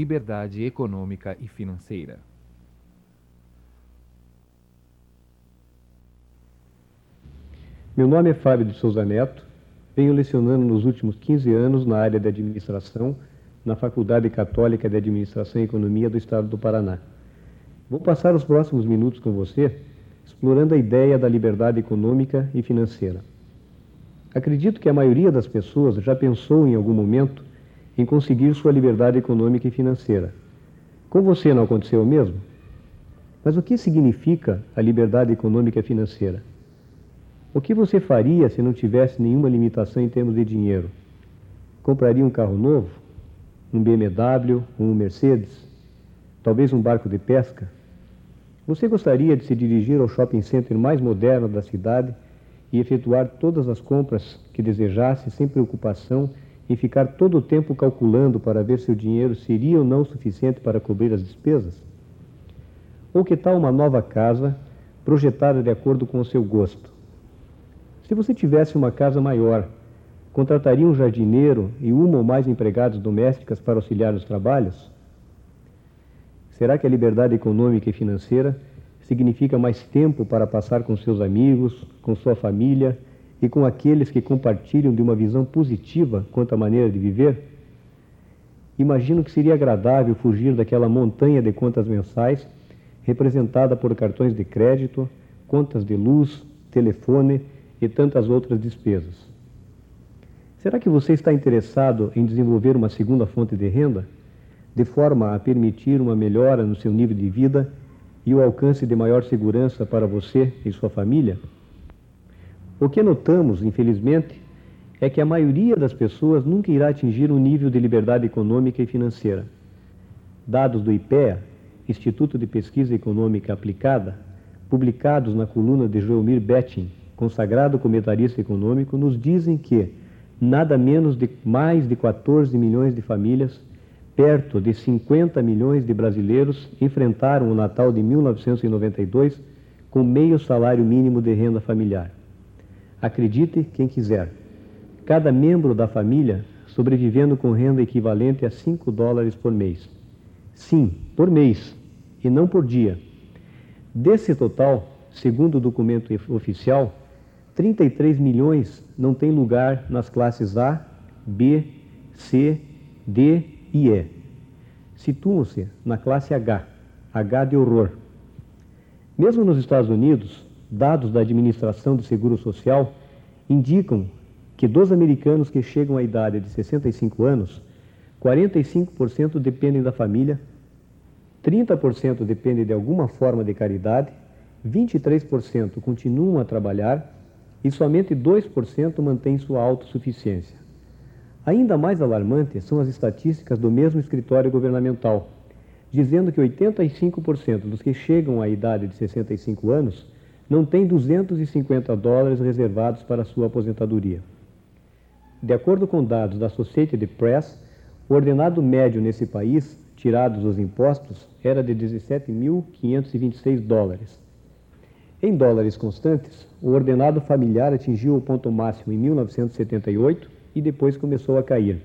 liberdade econômica e financeira. Meu nome é Fábio de Souza Neto, venho lecionando nos últimos 15 anos na área de administração na Faculdade Católica de Administração e Economia do Estado do Paraná. Vou passar os próximos minutos com você explorando a ideia da liberdade econômica e financeira. Acredito que a maioria das pessoas já pensou em algum momento em conseguir sua liberdade econômica e financeira. Com você não aconteceu o mesmo? Mas o que significa a liberdade econômica e financeira? O que você faria se não tivesse nenhuma limitação em termos de dinheiro? Compraria um carro novo? Um BMW? Um Mercedes? Talvez um barco de pesca? Você gostaria de se dirigir ao shopping center mais moderno da cidade e efetuar todas as compras que desejasse sem preocupação e ficar todo o tempo calculando para ver se o dinheiro seria ou não suficiente para cobrir as despesas? Ou que tal uma nova casa projetada de acordo com o seu gosto? Se você tivesse uma casa maior, contrataria um jardineiro e uma ou mais empregadas domésticas para auxiliar nos trabalhos? Será que a liberdade econômica e financeira significa mais tempo para passar com seus amigos, com sua família e com aqueles que compartilham de uma visão positiva quanto à maneira de viver? Imagino que seria agradável fugir daquela montanha de contas mensais representada por cartões de crédito, contas de luz, telefone e tantas outras despesas. Será que você está interessado em desenvolver uma segunda fonte de renda, de forma a permitir uma melhora no seu nível de vida e o alcance de maior segurança para você e sua família? O que notamos, infelizmente, é que a maioria das pessoas nunca irá atingir um nível de liberdade econômica e financeira. Dados do IPEA, Instituto de Pesquisa Econômica Aplicada, publicados na coluna de Joelmir Betting, consagrado comentarista econômico, nos dizem que nada menos de mais de 14 milhões de famílias, perto de 50 milhões de brasileiros, enfrentaram o Natal de 1992 com meio salário mínimo de renda familiar. Acredite quem quiser. Cada membro da família sobrevivendo com renda equivalente a 5 dólares por mês. Sim, por mês, e não por dia. Desse total, segundo o documento oficial, 33 milhões não têm lugar nas classes A, B, C, D e E. Situam-se na classe H, H de horror. Mesmo nos Estados Unidos, dados da Administração de Seguro Social indicam que dos americanos que chegam à idade de 65 anos, 45% dependem da família, 30% dependem de alguma forma de caridade, 23% continuam a trabalhar e somente 2% mantêm sua autossuficiência. Ainda mais alarmantes são as estatísticas do mesmo escritório governamental, dizendo que 85% dos que chegam à idade de 65 anos não tem 250 dólares reservados para sua aposentadoria. De acordo com dados da Associated Press, o ordenado médio nesse país, tirados os impostos, era de 17.526 dólares. Em dólares constantes, o ordenado familiar atingiu o ponto máximo em 1978 e depois começou a cair.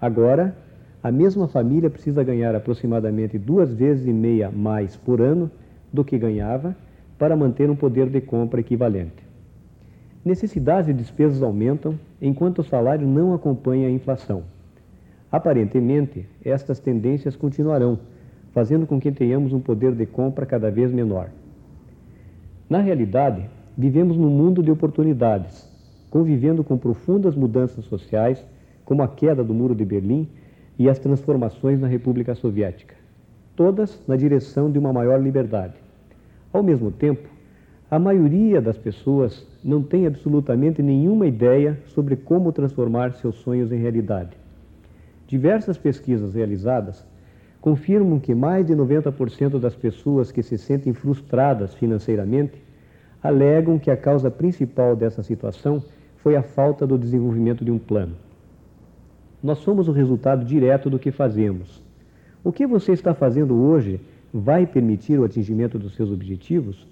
Agora, a mesma família precisa ganhar aproximadamente duas vezes e meia mais por ano do que ganhava para manter um poder de compra equivalente. Necessidades e despesas aumentam enquanto o salário não acompanha a inflação. Aparentemente, estas tendências continuarão, fazendo com que tenhamos um poder de compra cada vez menor. Na realidade, vivemos num mundo de oportunidades, convivendo com profundas mudanças sociais, como a queda do Muro de Berlim e as transformações na República Soviética, todas na direção de uma maior liberdade. Ao mesmo tempo, a maioria das pessoas não tem absolutamente nenhuma ideia sobre como transformar seus sonhos em realidade. Diversas pesquisas realizadas confirmam que mais de 90% das pessoas que se sentem frustradas financeiramente alegam que a causa principal dessa situação foi a falta do desenvolvimento de um plano. Nós somos o resultado direto do que fazemos. O que você está fazendo hoje vai permitir o atingimento dos seus objetivos?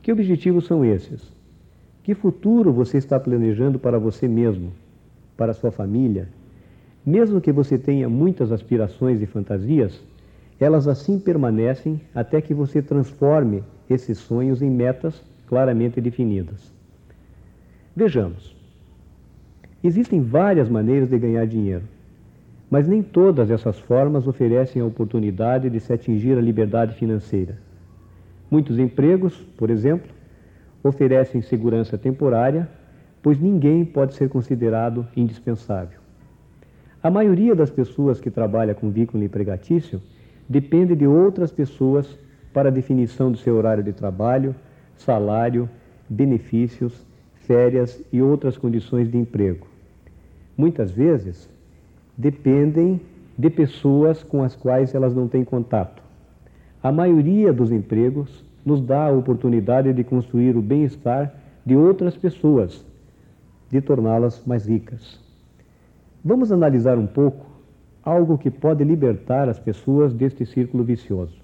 Que objetivos são esses? Que futuro você está planejando para você mesmo, para sua família? Mesmo que você tenha muitas aspirações e fantasias, elas assim permanecem até que você transforme esses sonhos em metas claramente definidas. Vejamos. Existem várias maneiras de ganhar dinheiro, mas nem todas essas formas oferecem a oportunidade de se atingir a liberdade financeira. Muitos empregos, por exemplo, oferecem segurança temporária, pois ninguém pode ser considerado indispensável. A maioria das pessoas que trabalha com vínculo empregatício depende de outras pessoas para a definição do seu horário de trabalho, salário, benefícios, férias e outras condições de emprego. Muitas vezes dependem de pessoas com as quais elas não têm contato. A maioria dos empregos nos dá a oportunidade de construir o bem-estar de outras pessoas, de torná-las mais ricas. Vamos analisar um pouco algo que pode libertar as pessoas deste círculo vicioso.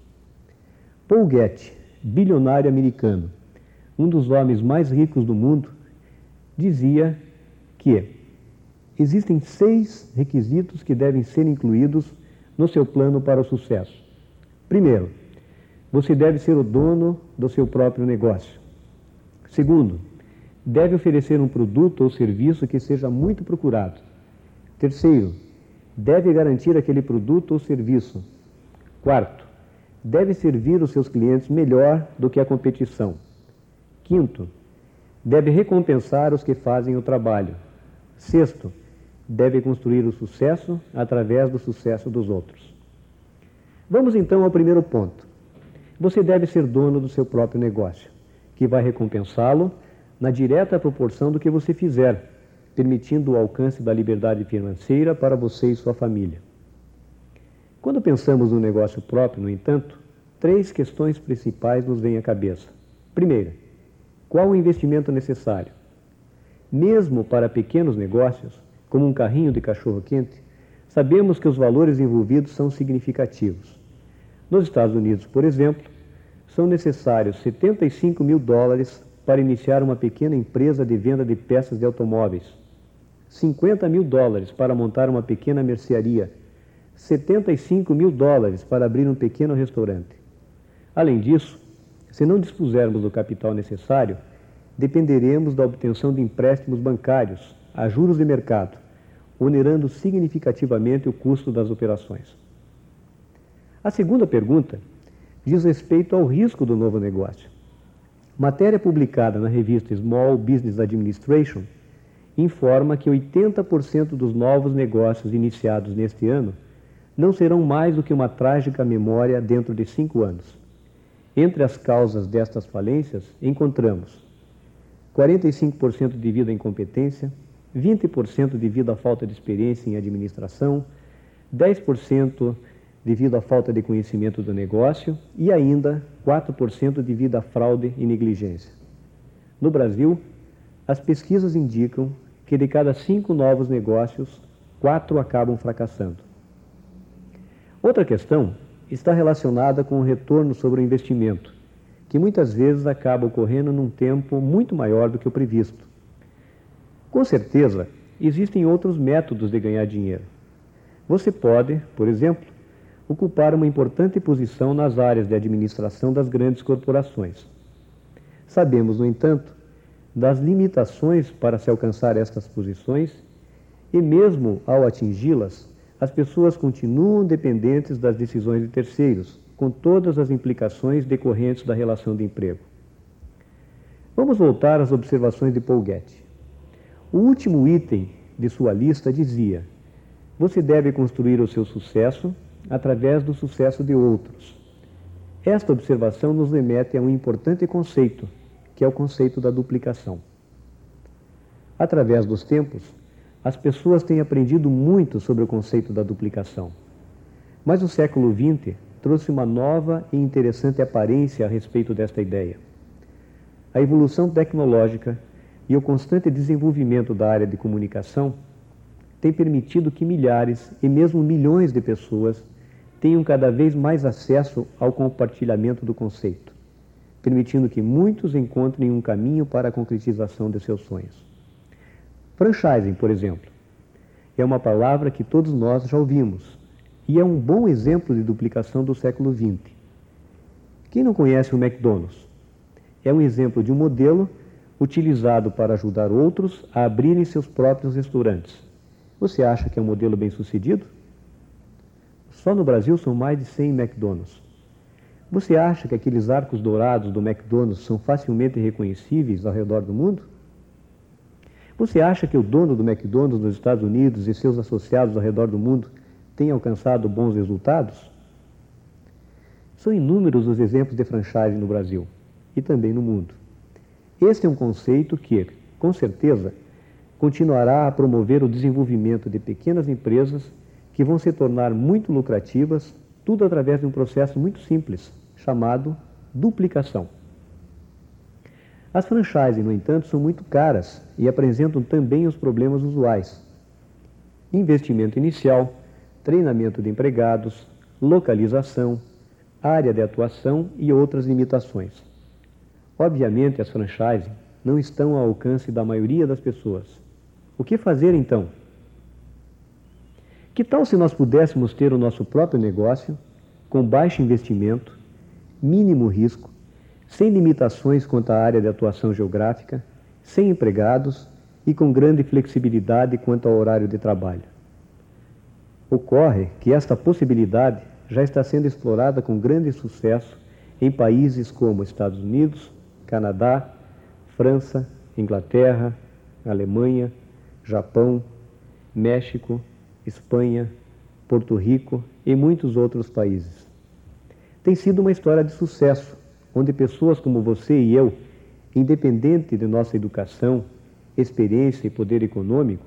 Paul Getty, bilionário americano, um dos homens mais ricos do mundo, dizia que existem seis requisitos que devem ser incluídos no seu plano para o sucesso. Primeiro, você deve ser o dono do seu próprio negócio. Segundo, deve oferecer um produto ou serviço que seja muito procurado. Terceiro, deve garantir aquele produto ou serviço. Quarto, deve servir os seus clientes melhor do que a competição. Quinto, deve recompensar os que fazem o trabalho. Sexto, deve construir o sucesso através do sucesso dos outros. Vamos então ao primeiro ponto. Você deve ser dono do seu próprio negócio, que vai recompensá-lo na direta proporção do que você fizer permitindo o alcance da liberdade financeira para você e sua família. Quando pensamos no negócio próprio, no entanto, três questões principais nos vêm à cabeça. Primeira, qual o investimento necessário? Mesmo para pequenos negócios, como um carrinho de cachorro-quente, sabemos que os valores envolvidos são significativos. Nos Estados Unidos, por exemplo, são necessários 75 mil dólares para iniciar uma pequena empresa de venda de peças de automóveis 50 mil dólares para montar uma pequena mercearia, 75 mil dólares para abrir um pequeno restaurante. Além disso, se não dispusermos do capital necessário, dependeremos da obtenção de empréstimos bancários a juros de mercado, onerando significativamente o custo das operações. A segunda pergunta diz respeito ao risco do novo negócio. Matéria publicada na revista Small Business Administration informa que 80% dos novos negócios iniciados neste ano não serão mais do que uma trágica memória dentro de cinco anos. Entre as causas destas falências, encontramos 45% devido à incompetência, 20% devido à falta de experiência em administração, 10% devido à falta de conhecimento do negócio e ainda 4% devido à fraude e negligência. No Brasil, as pesquisas indicam que de cada cinco novos negócios, quatro acabam fracassando. Outra questão está relacionada com o retorno sobre o investimento, que muitas vezes acaba ocorrendo num tempo muito maior do que o previsto. Com certeza, existem outros métodos de ganhar dinheiro. Você pode, por exemplo, ocupar uma importante posição nas áreas de administração das grandes corporações. Sabemos, no entanto, das limitações para se alcançar estas posições e, mesmo ao atingi-las, as pessoas continuam dependentes das decisões de terceiros, com todas as implicações decorrentes da relação de emprego. Vamos voltar às observações de Paul Getty. O último item de sua lista dizia: Você deve construir o seu sucesso através do sucesso de outros. Esta observação nos remete a um importante conceito que é o conceito da duplicação. Através dos tempos, as pessoas têm aprendido muito sobre o conceito da duplicação. Mas o século XX trouxe uma nova e interessante aparência a respeito desta ideia. A evolução tecnológica e o constante desenvolvimento da área de comunicação têm permitido que milhares e mesmo milhões de pessoas tenham cada vez mais acesso ao compartilhamento do conceito permitindo que muitos encontrem um caminho para a concretização de seus sonhos. Franchising, por exemplo, é uma palavra que todos nós já ouvimos e é um bom exemplo de duplicação do século XX. Quem não conhece o McDonald's? É um exemplo de um modelo utilizado para ajudar outros a abrirem seus próprios restaurantes. Você acha que é um modelo bem sucedido? Só no Brasil são mais de 100 McDonald's. Você acha que aqueles arcos dourados do McDonald's são facilmente reconhecíveis ao redor do mundo? Você acha que o dono do McDonald's nos Estados Unidos e seus associados ao redor do mundo têm alcançado bons resultados? São inúmeros os exemplos de franchise no Brasil e também no mundo. Este é um conceito que, com certeza, continuará a promover o desenvolvimento de pequenas empresas que vão se tornar muito lucrativas, tudo através de um processo muito simples, chamado duplicação. As franchises, no entanto, são muito caras e apresentam também os problemas usuais: investimento inicial, treinamento de empregados, localização, área de atuação e outras limitações. Obviamente, as franchises não estão ao alcance da maioria das pessoas. O que fazer então? Que tal se nós pudéssemos ter o nosso próprio negócio, com baixo investimento, mínimo risco, sem limitações quanto à área de atuação geográfica, sem empregados e com grande flexibilidade quanto ao horário de trabalho? Ocorre que esta possibilidade já está sendo explorada com grande sucesso em países como Estados Unidos, Canadá, França, Inglaterra, Alemanha, Japão, México, Espanha, Porto Rico e muitos outros países. Tem sido uma história de sucesso, onde pessoas como você e eu, independente de nossa educação, experiência e poder econômico,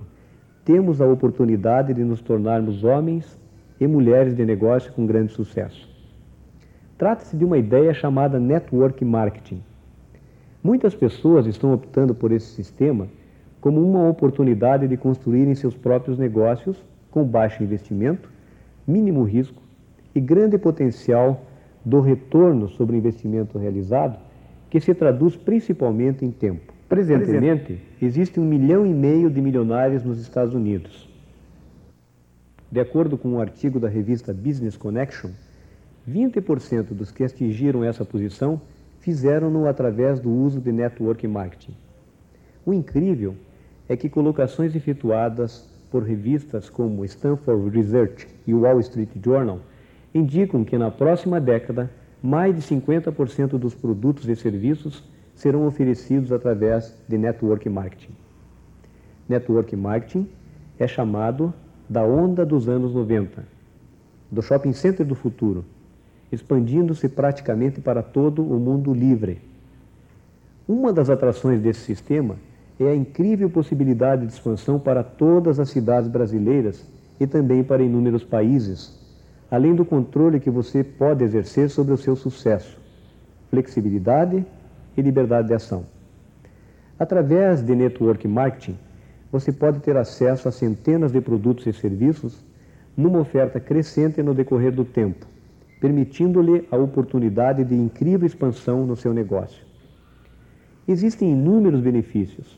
temos a oportunidade de nos tornarmos homens e mulheres de negócio com grande sucesso. Trata-se de uma ideia chamada network marketing Muitas pessoas estão optando por esse sistema como uma oportunidade de construírem seus próprios negócios com baixo investimento, mínimo risco e grande potencial do retorno sobre o investimento realizado, que se traduz principalmente em tempo. Presentemente, existe um milhão e meio de milionários nos Estados Unidos. De acordo com um artigo da revista Business Connection, 20% dos que atingiram essa posição fizeram-no através do uso de network marketing. O incrível é que colocações efetuadas por revistas como Stanford Research e Wall Street Journal indicam que na próxima década mais de 50% dos produtos e serviços serão oferecidos através de network marketing. Network marketing é chamado da onda dos anos 90, do shopping center do futuro, expandindo-se praticamente para todo o mundo livre. Uma das atrações desse sistema é a incrível possibilidade de expansão para todas as cidades brasileiras e também para inúmeros países, além do controle que você pode exercer sobre o seu sucesso, flexibilidade e liberdade de ação. Através de network marketing, você pode ter acesso a centenas de produtos e serviços numa oferta crescente no decorrer do tempo permitindo-lhe a oportunidade de incrível expansão no seu negócio. Existem inúmeros benefícios,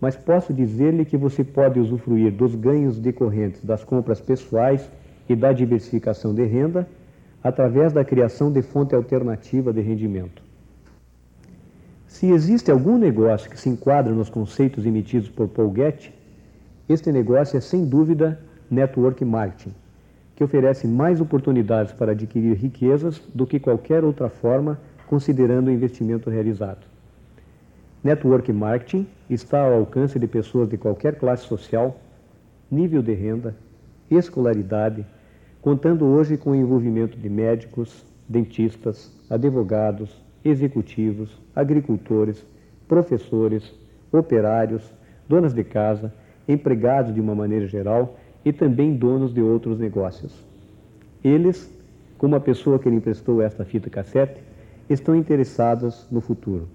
mas posso dizer-lhe que você pode usufruir dos ganhos decorrentes das compras pessoais e da diversificação de renda através da criação de fonte alternativa de rendimento. Se existe algum negócio que se enquadra nos conceitos emitidos por Paul Getty, este negócio é sem dúvida network marketing que oferece mais oportunidades para adquirir riquezas do que qualquer outra forma, considerando o investimento realizado. Network marketing está ao alcance de pessoas de qualquer classe social, nível de renda, escolaridade, contando hoje com o envolvimento de médicos, dentistas, advogados, executivos, agricultores, professores, operários, donas de casa, empregados de uma maneira geral e também donos de outros negócios. Eles, como a pessoa que lhe emprestou esta fita cassete, estão interessados no futuro.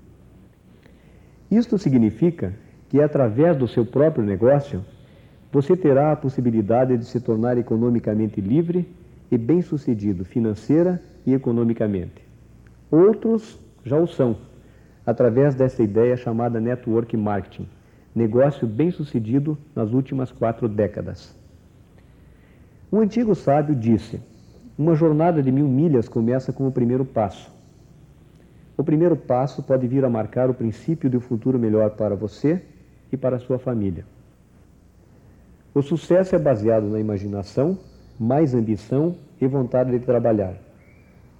Isto significa que, através do seu próprio negócio, você terá a possibilidade de se tornar economicamente livre e bem-sucedido financeira e economicamente. Outros já o são, através dessa ideia chamada network marketing, negócio bem-sucedido nas últimas quatro décadas. Um antigo sábio disse: Uma jornada de mil milhas começa com o primeiro passo. O primeiro passo pode vir a marcar o princípio de um futuro melhor para você e para a sua família. O sucesso é baseado na imaginação, mais ambição e vontade de trabalhar.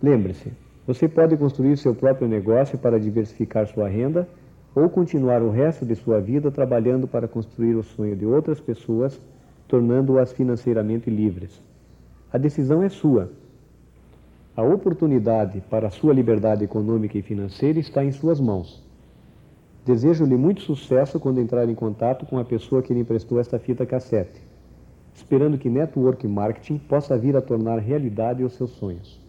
Lembre-se, você pode construir seu próprio negócio para diversificar sua renda ou continuar o resto de sua vida trabalhando para construir o sonho de outras pessoas, tornando-as financeiramente livres. A decisão é sua. A oportunidade para a sua liberdade econômica e financeira está em suas mãos. Desejo-lhe muito sucesso quando entrar em contato com a pessoa que lhe emprestou esta fita cassete, esperando que Network Marketing possa vir a tornar realidade os seus sonhos.